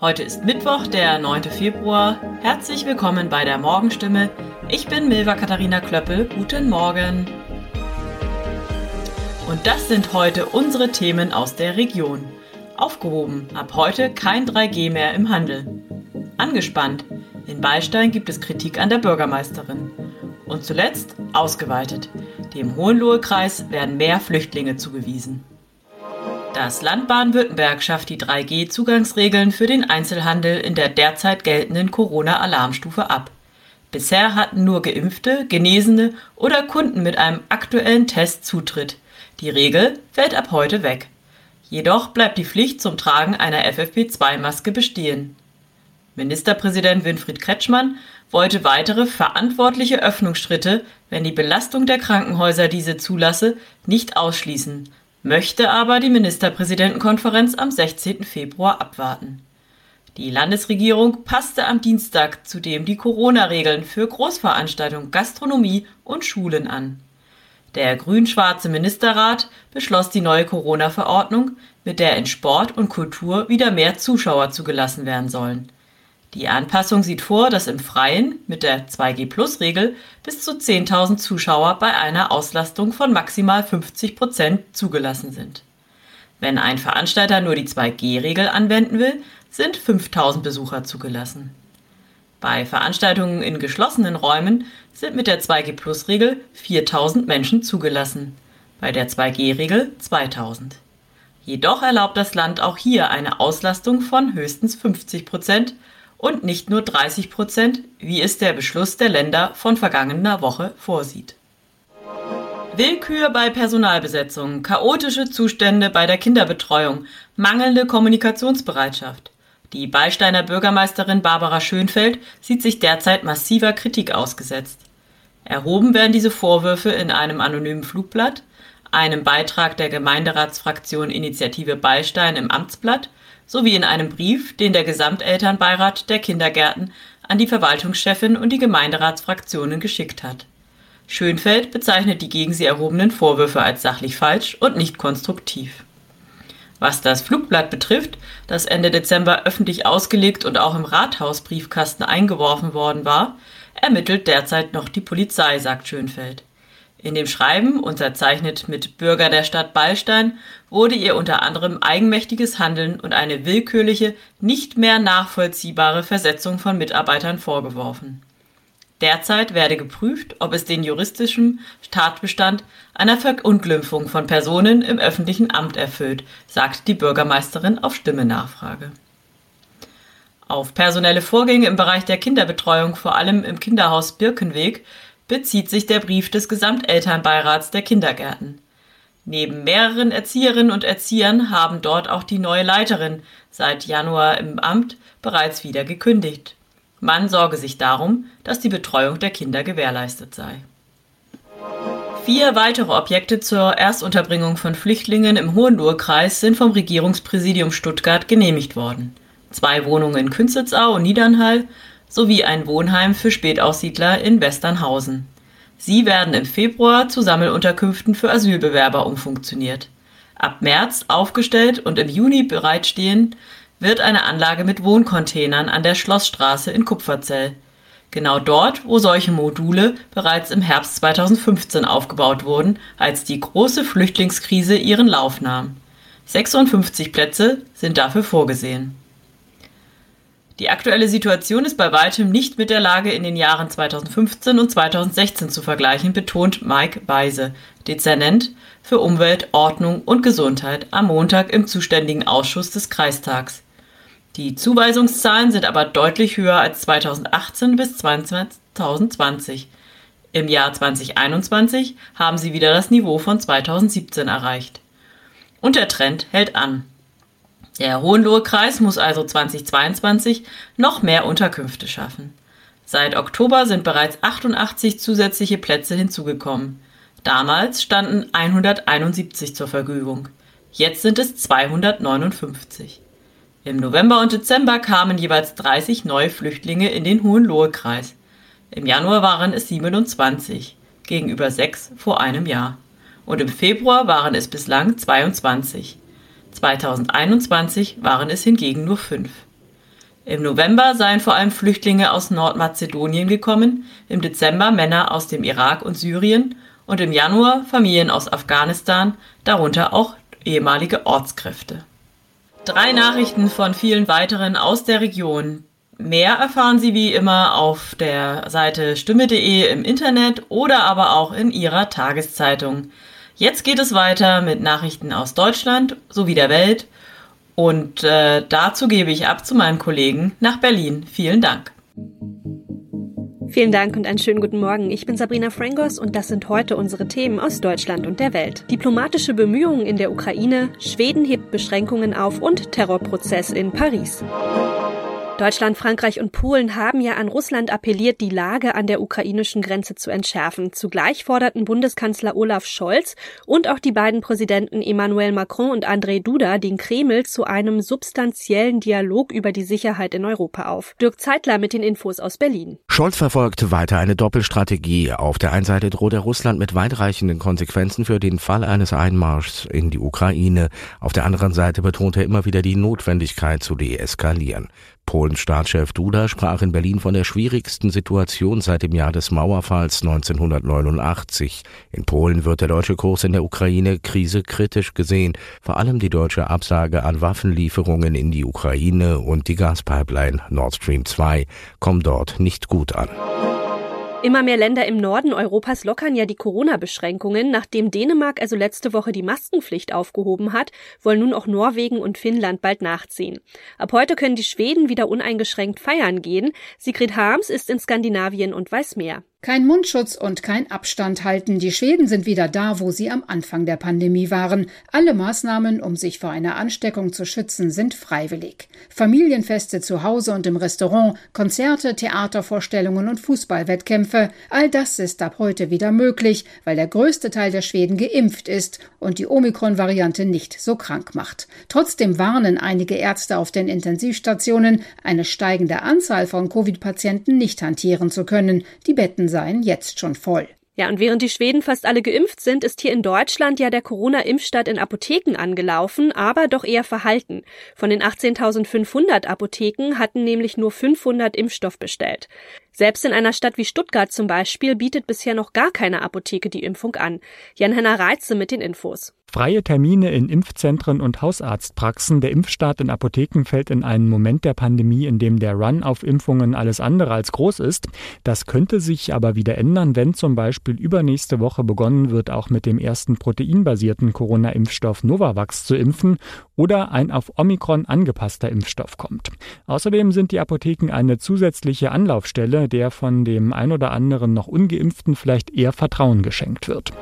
Heute ist Mittwoch, der 9. Februar. Herzlich willkommen bei der Morgenstimme. Ich bin Milva Katharina Klöppel. Guten Morgen. Und das sind heute unsere Themen aus der Region. Aufgehoben, ab heute kein 3G mehr im Handel. Angespannt, in Beistein gibt es Kritik an der Bürgermeisterin. Und zuletzt ausgeweitet. Dem Hohenlohe-Kreis werden mehr Flüchtlinge zugewiesen. Das Land Baden-Württemberg schafft die 3G-Zugangsregeln für den Einzelhandel in der derzeit geltenden Corona-Alarmstufe ab. Bisher hatten nur Geimpfte, Genesene oder Kunden mit einem aktuellen Test Zutritt. Die Regel fällt ab heute weg. Jedoch bleibt die Pflicht zum Tragen einer FFP2-Maske bestehen. Ministerpräsident Winfried Kretschmann wollte weitere verantwortliche Öffnungsschritte, wenn die Belastung der Krankenhäuser diese zulasse, nicht ausschließen möchte aber die Ministerpräsidentenkonferenz am 16. Februar abwarten. Die Landesregierung passte am Dienstag zudem die Corona-Regeln für Großveranstaltungen, Gastronomie und Schulen an. Der grün-schwarze Ministerrat beschloss die neue Corona-Verordnung, mit der in Sport und Kultur wieder mehr Zuschauer zugelassen werden sollen. Die Anpassung sieht vor, dass im Freien mit der 2G-Plus-Regel bis zu 10.000 Zuschauer bei einer Auslastung von maximal 50 Prozent zugelassen sind. Wenn ein Veranstalter nur die 2G-Regel anwenden will, sind 5.000 Besucher zugelassen. Bei Veranstaltungen in geschlossenen Räumen sind mit der 2G-Plus-Regel 4.000 Menschen zugelassen, bei der 2G-Regel 2.000. Jedoch erlaubt das Land auch hier eine Auslastung von höchstens 50 Prozent und nicht nur 30 Prozent, wie es der Beschluss der Länder von vergangener Woche vorsieht. Willkür bei Personalbesetzung, chaotische Zustände bei der Kinderbetreuung, mangelnde Kommunikationsbereitschaft. Die Beisteiner Bürgermeisterin Barbara Schönfeld sieht sich derzeit massiver Kritik ausgesetzt. Erhoben werden diese Vorwürfe in einem anonymen Flugblatt, einem Beitrag der Gemeinderatsfraktion Initiative Beistein im Amtsblatt sowie in einem Brief, den der Gesamtelternbeirat der Kindergärten an die Verwaltungschefin und die Gemeinderatsfraktionen geschickt hat. Schönfeld bezeichnet die gegen sie erhobenen Vorwürfe als sachlich falsch und nicht konstruktiv. Was das Flugblatt betrifft, das Ende Dezember öffentlich ausgelegt und auch im Rathausbriefkasten eingeworfen worden war, ermittelt derzeit noch die Polizei, sagt Schönfeld. In dem Schreiben, unterzeichnet mit Bürger der Stadt Ballstein, wurde ihr unter anderem eigenmächtiges Handeln und eine willkürliche, nicht mehr nachvollziehbare Versetzung von Mitarbeitern vorgeworfen. Derzeit werde geprüft, ob es den juristischen Tatbestand einer Verunglimpfung von Personen im öffentlichen Amt erfüllt, sagt die Bürgermeisterin auf Stimmenachfrage. Auf personelle Vorgänge im Bereich der Kinderbetreuung, vor allem im Kinderhaus Birkenweg, bezieht sich der Brief des Gesamtelternbeirats der Kindergärten. Neben mehreren Erzieherinnen und Erziehern haben dort auch die neue Leiterin seit Januar im Amt bereits wieder gekündigt. Man sorge sich darum, dass die Betreuung der Kinder gewährleistet sei. Vier weitere Objekte zur Erstunterbringung von Flüchtlingen im Hohenlohe-Kreis sind vom Regierungspräsidium Stuttgart genehmigt worden. Zwei Wohnungen in Künzelsau und Niedernhall sowie ein Wohnheim für Spätaussiedler in Westernhausen. Sie werden im Februar zu Sammelunterkünften für Asylbewerber umfunktioniert. Ab März aufgestellt und im Juni bereitstehen wird eine Anlage mit Wohncontainern an der Schlossstraße in Kupferzell. Genau dort, wo solche Module bereits im Herbst 2015 aufgebaut wurden, als die große Flüchtlingskrise ihren Lauf nahm. 56 Plätze sind dafür vorgesehen. Die aktuelle Situation ist bei weitem nicht mit der Lage in den Jahren 2015 und 2016 zu vergleichen, betont Mike Weise, Dezernent für Umwelt, Ordnung und Gesundheit, am Montag im zuständigen Ausschuss des Kreistags. Die Zuweisungszahlen sind aber deutlich höher als 2018 bis 2020. Im Jahr 2021 haben sie wieder das Niveau von 2017 erreicht. Und der Trend hält an. Der Hohenlohe-Kreis muss also 2022 noch mehr Unterkünfte schaffen. Seit Oktober sind bereits 88 zusätzliche Plätze hinzugekommen. Damals standen 171 zur Verfügung. Jetzt sind es 259. Im November und Dezember kamen jeweils 30 neue Flüchtlinge in den Hohenlohe-Kreis. Im Januar waren es 27, gegenüber sechs vor einem Jahr. Und im Februar waren es bislang 22. 2021 waren es hingegen nur fünf. Im November seien vor allem Flüchtlinge aus Nordmazedonien gekommen, im Dezember Männer aus dem Irak und Syrien und im Januar Familien aus Afghanistan, darunter auch ehemalige Ortskräfte. Drei Nachrichten von vielen weiteren aus der Region. Mehr erfahren Sie wie immer auf der Seite stimme.de im Internet oder aber auch in Ihrer Tageszeitung. Jetzt geht es weiter mit Nachrichten aus Deutschland sowie der Welt und äh, dazu gebe ich ab zu meinem Kollegen nach Berlin. Vielen Dank. Vielen Dank und einen schönen guten Morgen. Ich bin Sabrina Frangos und das sind heute unsere Themen aus Deutschland und der Welt. Diplomatische Bemühungen in der Ukraine, Schweden hebt Beschränkungen auf und Terrorprozess in Paris. Deutschland, Frankreich und Polen haben ja an Russland appelliert, die Lage an der ukrainischen Grenze zu entschärfen. Zugleich forderten Bundeskanzler Olaf Scholz und auch die beiden Präsidenten Emmanuel Macron und André Duda den Kreml zu einem substanziellen Dialog über die Sicherheit in Europa auf. Dirk Zeitler mit den Infos aus Berlin. Scholz verfolgt weiter eine Doppelstrategie. Auf der einen Seite droht er Russland mit weitreichenden Konsequenzen für den Fall eines Einmarschs in die Ukraine. Auf der anderen Seite betont er immer wieder die Notwendigkeit zu deeskalieren. Staatschef Duda sprach in Berlin von der schwierigsten Situation seit dem Jahr des Mauerfalls 1989. In Polen wird der deutsche Kurs in der Ukraine-Krise kritisch gesehen, vor allem die deutsche Absage an Waffenlieferungen in die Ukraine und die Gaspipeline Nord Stream 2 kommen dort nicht gut an. Immer mehr Länder im Norden Europas lockern ja die Corona-Beschränkungen. Nachdem Dänemark also letzte Woche die Maskenpflicht aufgehoben hat, wollen nun auch Norwegen und Finnland bald nachziehen. Ab heute können die Schweden wieder uneingeschränkt feiern gehen. Sigrid Harms ist in Skandinavien und weiß mehr. Kein Mundschutz und kein Abstand halten. Die Schweden sind wieder da, wo sie am Anfang der Pandemie waren. Alle Maßnahmen, um sich vor einer Ansteckung zu schützen, sind freiwillig. Familienfeste zu Hause und im Restaurant, Konzerte, Theatervorstellungen und Fußballwettkämpfe. All das ist ab heute wieder möglich, weil der größte Teil der Schweden geimpft ist und die Omikron-Variante nicht so krank macht. Trotzdem warnen einige Ärzte auf den Intensivstationen, eine steigende Anzahl von Covid-Patienten nicht hantieren zu können. Die Betten seien jetzt schon voll. Ja, und während die Schweden fast alle geimpft sind, ist hier in Deutschland ja der Corona-Impfstart in Apotheken angelaufen, aber doch eher verhalten. Von den 18.500 Apotheken hatten nämlich nur 500 Impfstoff bestellt. Selbst in einer Stadt wie Stuttgart zum Beispiel bietet bisher noch gar keine Apotheke die Impfung an. Jan-Henner Reitze mit den Infos. Freie Termine in Impfzentren und Hausarztpraxen. Der Impfstart in Apotheken fällt in einen Moment der Pandemie, in dem der Run auf Impfungen alles andere als groß ist. Das könnte sich aber wieder ändern, wenn zum Beispiel übernächste Woche begonnen wird, auch mit dem ersten proteinbasierten Corona-Impfstoff Novavax zu impfen oder ein auf Omikron angepasster Impfstoff kommt. Außerdem sind die Apotheken eine zusätzliche Anlaufstelle, der von dem ein oder anderen noch ungeimpften vielleicht eher Vertrauen geschenkt wird.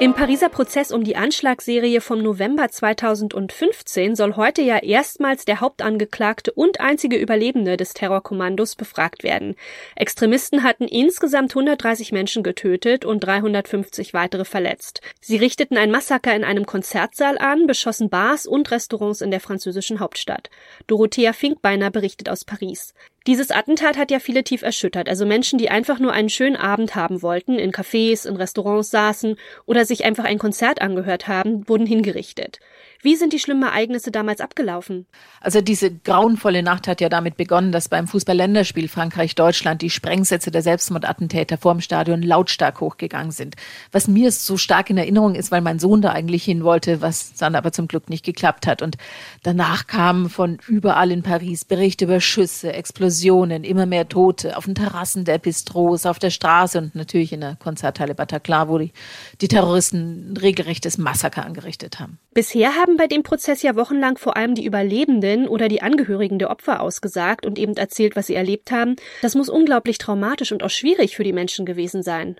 Im Pariser Prozess um die Anschlagsserie vom November 2015 soll heute ja erstmals der Hauptangeklagte und einzige Überlebende des Terrorkommandos befragt werden. Extremisten hatten insgesamt 130 Menschen getötet und 350 weitere verletzt. Sie richteten ein Massaker in einem Konzertsaal an, beschossen Bars und Restaurants in der französischen Hauptstadt. Dorothea Finkbeiner berichtet aus Paris. Dieses Attentat hat ja viele tief erschüttert, also Menschen, die einfach nur einen schönen Abend haben wollten, in Cafés, in Restaurants saßen oder sich einfach ein Konzert angehört haben, wurden hingerichtet. Wie sind die schlimmen Ereignisse damals abgelaufen? Also diese grauenvolle Nacht hat ja damit begonnen, dass beim Fußball-Länderspiel Frankreich-Deutschland die Sprengsätze der Selbstmordattentäter vorm Stadion lautstark hochgegangen sind. Was mir so stark in Erinnerung ist, weil mein Sohn da eigentlich hin wollte, was dann aber zum Glück nicht geklappt hat. Und danach kamen von überall in Paris Berichte über Schüsse, Explosionen, immer mehr Tote auf den Terrassen der Bistros, auf der Straße und natürlich in der Konzerthalle Bataclan, wo die, die Terroristen ein regelrechtes Massaker angerichtet haben. Bisher haben bei dem Prozess ja wochenlang vor allem die Überlebenden oder die Angehörigen der Opfer ausgesagt und eben erzählt, was sie erlebt haben. Das muss unglaublich traumatisch und auch schwierig für die Menschen gewesen sein.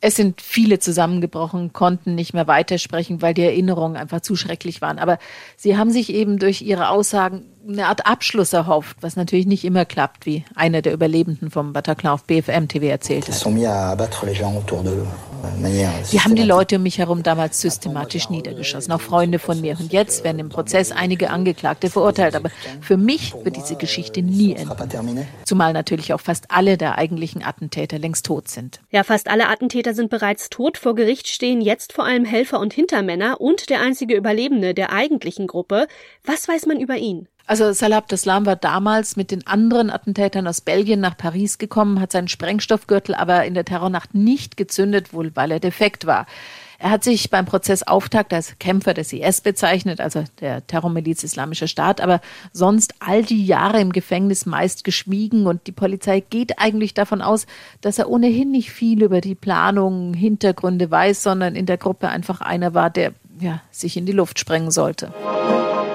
Es sind viele zusammengebrochen, konnten nicht mehr weitersprechen, weil die Erinnerungen einfach zu schrecklich waren. Aber sie haben sich eben durch ihre Aussagen eine Art Abschluss erhofft, was natürlich nicht immer klappt, wie einer der Überlebenden vom Bataclan auf BFM TV erzählt hat. Die haben die Leute um mich herum damals systematisch niedergeschossen, auch Freunde von mir. Und jetzt werden im Prozess einige Angeklagte verurteilt. Aber für mich wird diese Geschichte nie enden. Zumal natürlich auch fast alle der eigentlichen Attentäter längst tot sind. Ja, fast alle Attentäter sind bereits tot. Vor Gericht stehen jetzt vor allem Helfer und Hintermänner und der einzige Überlebende der eigentlichen Gruppe. Was weiß man über ihn? Also Salah Abdeslam war damals mit den anderen Attentätern aus Belgien nach Paris gekommen, hat seinen Sprengstoffgürtel aber in der Terrornacht nicht gezündet, wohl weil er defekt war. Er hat sich beim Prozessauftakt als Kämpfer des IS bezeichnet, also der Terrormiliz Islamischer Staat, aber sonst all die Jahre im Gefängnis meist geschwiegen und die Polizei geht eigentlich davon aus, dass er ohnehin nicht viel über die Planung, Hintergründe weiß, sondern in der Gruppe einfach einer war, der ja, sich in die Luft sprengen sollte.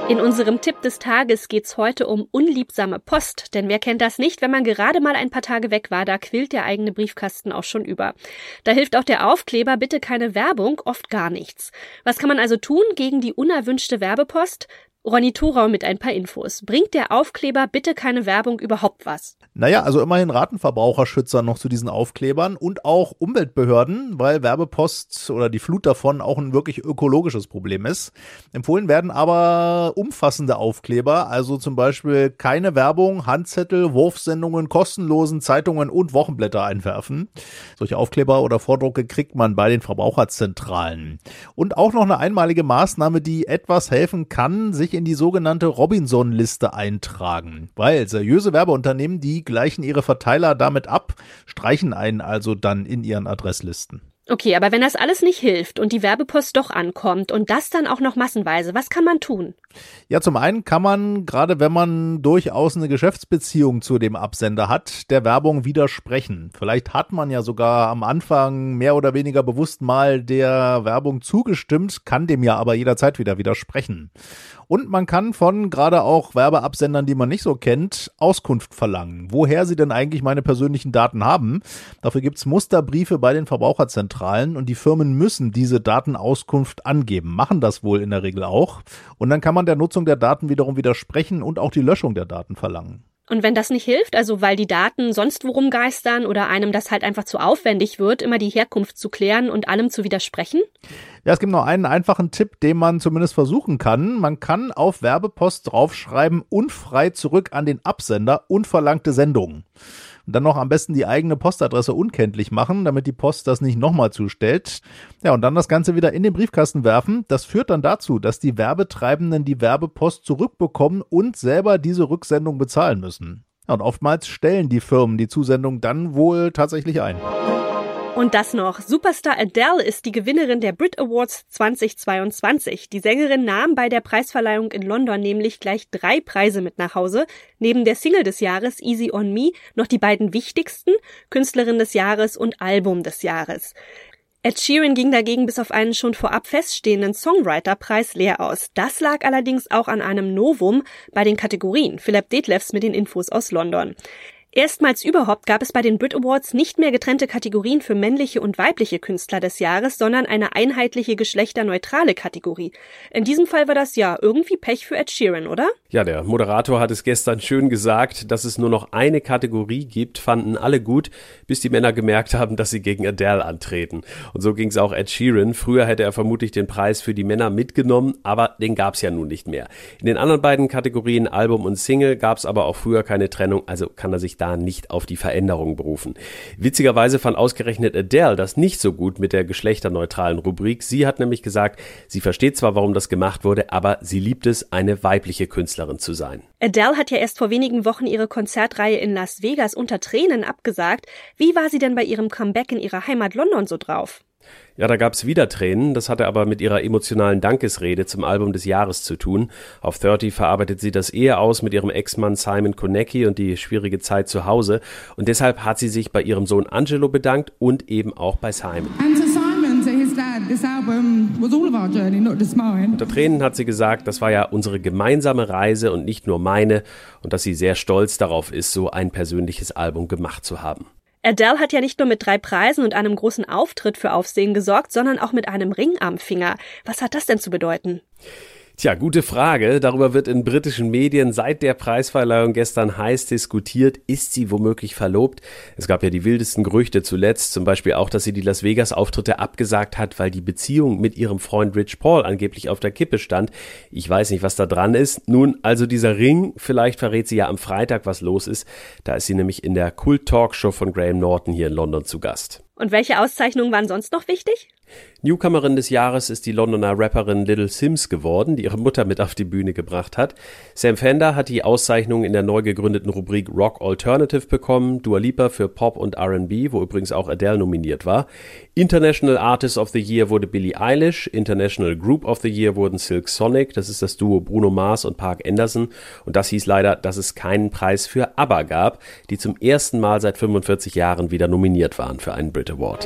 In unserem Tipp des Tages geht's heute um unliebsame Post, denn wer kennt das nicht, wenn man gerade mal ein paar Tage weg war, da quillt der eigene Briefkasten auch schon über. Da hilft auch der Aufkleber bitte keine Werbung oft gar nichts. Was kann man also tun gegen die unerwünschte Werbepost? Ronny Thorau mit ein paar Infos. Bringt der Aufkleber bitte keine Werbung überhaupt was? Naja, also immerhin raten Verbraucherschützer noch zu diesen Aufklebern und auch Umweltbehörden, weil Werbepost oder die Flut davon auch ein wirklich ökologisches Problem ist. Empfohlen werden aber umfassende Aufkleber, also zum Beispiel keine Werbung, Handzettel, Wurfsendungen, kostenlosen Zeitungen und Wochenblätter einwerfen. Solche Aufkleber oder Vordrucke kriegt man bei den Verbraucherzentralen. Und auch noch eine einmalige Maßnahme, die etwas helfen kann, sich in die sogenannte Robinson-Liste eintragen, weil seriöse Werbeunternehmen, die gleichen ihre Verteiler damit ab, streichen einen also dann in ihren Adresslisten. Okay, aber wenn das alles nicht hilft und die Werbepost doch ankommt und das dann auch noch massenweise, was kann man tun? Ja, zum einen kann man, gerade wenn man durchaus eine Geschäftsbeziehung zu dem Absender hat, der Werbung widersprechen. Vielleicht hat man ja sogar am Anfang mehr oder weniger bewusst mal der Werbung zugestimmt, kann dem ja aber jederzeit wieder widersprechen. Und man kann von gerade auch Werbeabsendern, die man nicht so kennt, Auskunft verlangen. Woher sie denn eigentlich meine persönlichen Daten haben. Dafür gibt's Musterbriefe bei den Verbraucherzentralen und die Firmen müssen diese Datenauskunft angeben, machen das wohl in der Regel auch. Und dann kann man der Nutzung der Daten wiederum widersprechen und auch die Löschung der Daten verlangen. Und wenn das nicht hilft, also weil die Daten sonst worum geistern oder einem das halt einfach zu aufwendig wird, immer die Herkunft zu klären und allem zu widersprechen? Ja, es gibt noch einen einfachen Tipp, den man zumindest versuchen kann. Man kann auf Werbepost draufschreiben, unfrei zurück an den Absender, unverlangte Sendungen. Dann noch am besten die eigene Postadresse unkenntlich machen, damit die Post das nicht nochmal zustellt. Ja, und dann das Ganze wieder in den Briefkasten werfen. Das führt dann dazu, dass die Werbetreibenden die Werbepost zurückbekommen und selber diese Rücksendung bezahlen müssen. Ja, und oftmals stellen die Firmen die Zusendung dann wohl tatsächlich ein. Und das noch. Superstar Adele ist die Gewinnerin der Brit Awards 2022. Die Sängerin nahm bei der Preisverleihung in London nämlich gleich drei Preise mit nach Hause. Neben der Single des Jahres Easy on Me noch die beiden wichtigsten, Künstlerin des Jahres und Album des Jahres. Ed Sheeran ging dagegen bis auf einen schon vorab feststehenden Songwriter-Preis leer aus. Das lag allerdings auch an einem Novum bei den Kategorien. Philipp Detlefs mit den Infos aus London. Erstmals überhaupt gab es bei den Brit Awards nicht mehr getrennte Kategorien für männliche und weibliche Künstler des Jahres, sondern eine einheitliche geschlechterneutrale Kategorie. In diesem Fall war das ja irgendwie Pech für Ed Sheeran, oder? Ja, der Moderator hat es gestern schön gesagt, dass es nur noch eine Kategorie gibt, fanden alle gut, bis die Männer gemerkt haben, dass sie gegen Adele antreten. Und so ging es auch Ed Sheeran. Früher hätte er vermutlich den Preis für die Männer mitgenommen, aber den gab es ja nun nicht mehr. In den anderen beiden Kategorien Album und Single gab es aber auch früher keine Trennung, also kann er sich da nicht auf die Veränderung berufen. Witzigerweise fand ausgerechnet Adele das nicht so gut mit der geschlechterneutralen Rubrik. Sie hat nämlich gesagt, sie versteht zwar, warum das gemacht wurde, aber sie liebt es, eine weibliche Künstlerin zu sein. Adele hat ja erst vor wenigen Wochen ihre Konzertreihe in Las Vegas unter Tränen abgesagt. Wie war sie denn bei ihrem Comeback in ihrer Heimat London so drauf? Ja, da gab's wieder Tränen. Das hatte aber mit ihrer emotionalen Dankesrede zum Album des Jahres zu tun. Auf 30 verarbeitet sie das Ehe aus mit ihrem Ex-Mann Simon Konecki und die schwierige Zeit zu Hause. Und deshalb hat sie sich bei ihrem Sohn Angelo bedankt und eben auch bei Simon. Unter Tränen hat sie gesagt, das war ja unsere gemeinsame Reise und nicht nur meine und dass sie sehr stolz darauf ist, so ein persönliches Album gemacht zu haben. Adele hat ja nicht nur mit drei Preisen und einem großen Auftritt für Aufsehen gesorgt, sondern auch mit einem Ring am Finger. Was hat das denn zu bedeuten? Tja, gute Frage. Darüber wird in britischen Medien seit der Preisverleihung gestern heiß diskutiert. Ist sie womöglich verlobt? Es gab ja die wildesten Gerüchte zuletzt, zum Beispiel auch, dass sie die Las Vegas-Auftritte abgesagt hat, weil die Beziehung mit ihrem Freund Rich Paul angeblich auf der Kippe stand. Ich weiß nicht, was da dran ist. Nun, also dieser Ring, vielleicht verrät sie ja am Freitag, was los ist. Da ist sie nämlich in der Kult-Talkshow von Graham Norton hier in London zu Gast. Und welche Auszeichnungen waren sonst noch wichtig? Newcomerin des Jahres ist die Londoner Rapperin Little Sims geworden, die ihre Mutter mit auf die Bühne gebracht hat. Sam Fender hat die Auszeichnung in der neu gegründeten Rubrik Rock Alternative bekommen, Dua Lipa für Pop und R&B, wo übrigens auch Adele nominiert war. International Artist of the Year wurde Billie Eilish, International Group of the Year wurden Silk Sonic, das ist das Duo Bruno Mars und Park Anderson und das hieß leider, dass es keinen Preis für ABBA gab, die zum ersten Mal seit 45 Jahren wieder nominiert waren für einen Brit Award.